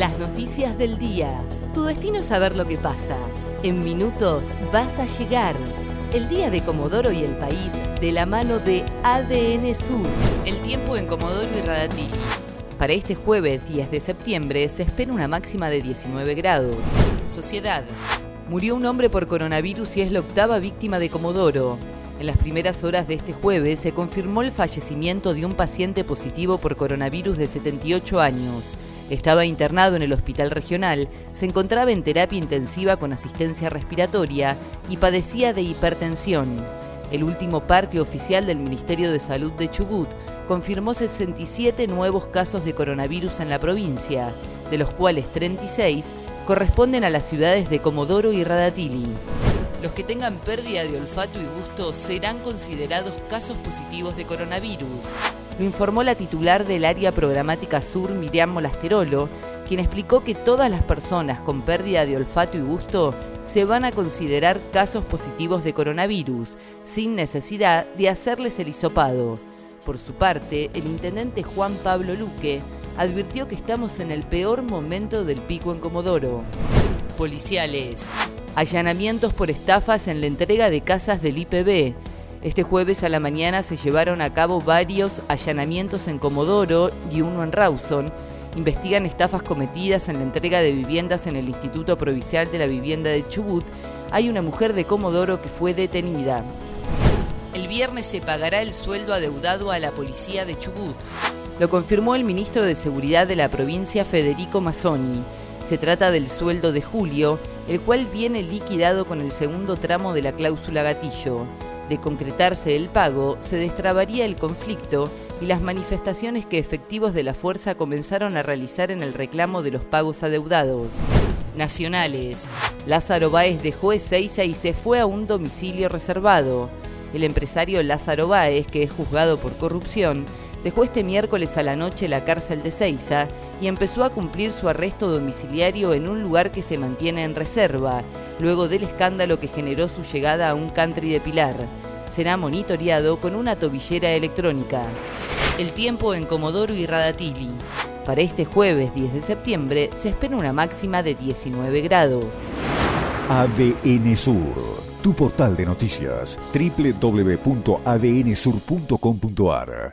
Las noticias del día. Tu destino es saber lo que pasa. En minutos vas a llegar. El día de Comodoro y el país de la mano de ADN Sur. El tiempo en Comodoro y Radatili. Para este jueves 10 de septiembre se espera una máxima de 19 grados. Sociedad. Murió un hombre por coronavirus y es la octava víctima de Comodoro. En las primeras horas de este jueves se confirmó el fallecimiento de un paciente positivo por coronavirus de 78 años. Estaba internado en el hospital regional, se encontraba en terapia intensiva con asistencia respiratoria y padecía de hipertensión. El último parte oficial del Ministerio de Salud de Chubut confirmó 67 nuevos casos de coronavirus en la provincia, de los cuales 36 corresponden a las ciudades de Comodoro y Radatili. Los que tengan pérdida de olfato y gusto serán considerados casos positivos de coronavirus. Lo informó la titular del área programática sur, Miriam Molasterolo, quien explicó que todas las personas con pérdida de olfato y gusto se van a considerar casos positivos de coronavirus, sin necesidad de hacerles el hisopado. Por su parte, el intendente Juan Pablo Luque advirtió que estamos en el peor momento del pico en Comodoro. Policiales. Allanamientos por estafas en la entrega de casas del IPB. Este jueves a la mañana se llevaron a cabo varios allanamientos en Comodoro y uno en Rawson. Investigan estafas cometidas en la entrega de viviendas en el Instituto Provincial de la Vivienda de Chubut. Hay una mujer de Comodoro que fue detenida. El viernes se pagará el sueldo adeudado a la policía de Chubut. Lo confirmó el ministro de Seguridad de la provincia, Federico Mazzoni. Se trata del sueldo de julio, el cual viene liquidado con el segundo tramo de la cláusula gatillo. De concretarse el pago, se destrabaría el conflicto y las manifestaciones que efectivos de la fuerza comenzaron a realizar en el reclamo de los pagos adeudados. Nacionales. Lázaro Báez dejó Ezeiza y se fue a un domicilio reservado. El empresario Lázaro Báez, que es juzgado por corrupción, dejó este miércoles a la noche la cárcel de Ceiza y empezó a cumplir su arresto domiciliario en un lugar que se mantiene en reserva, luego del escándalo que generó su llegada a un country de Pilar. Será monitoreado con una tobillera electrónica. El tiempo en Comodoro y Radatili. Para este jueves 10 de septiembre se espera una máxima de 19 grados. ADN Sur, tu portal de noticias, www.adnsur.com.ar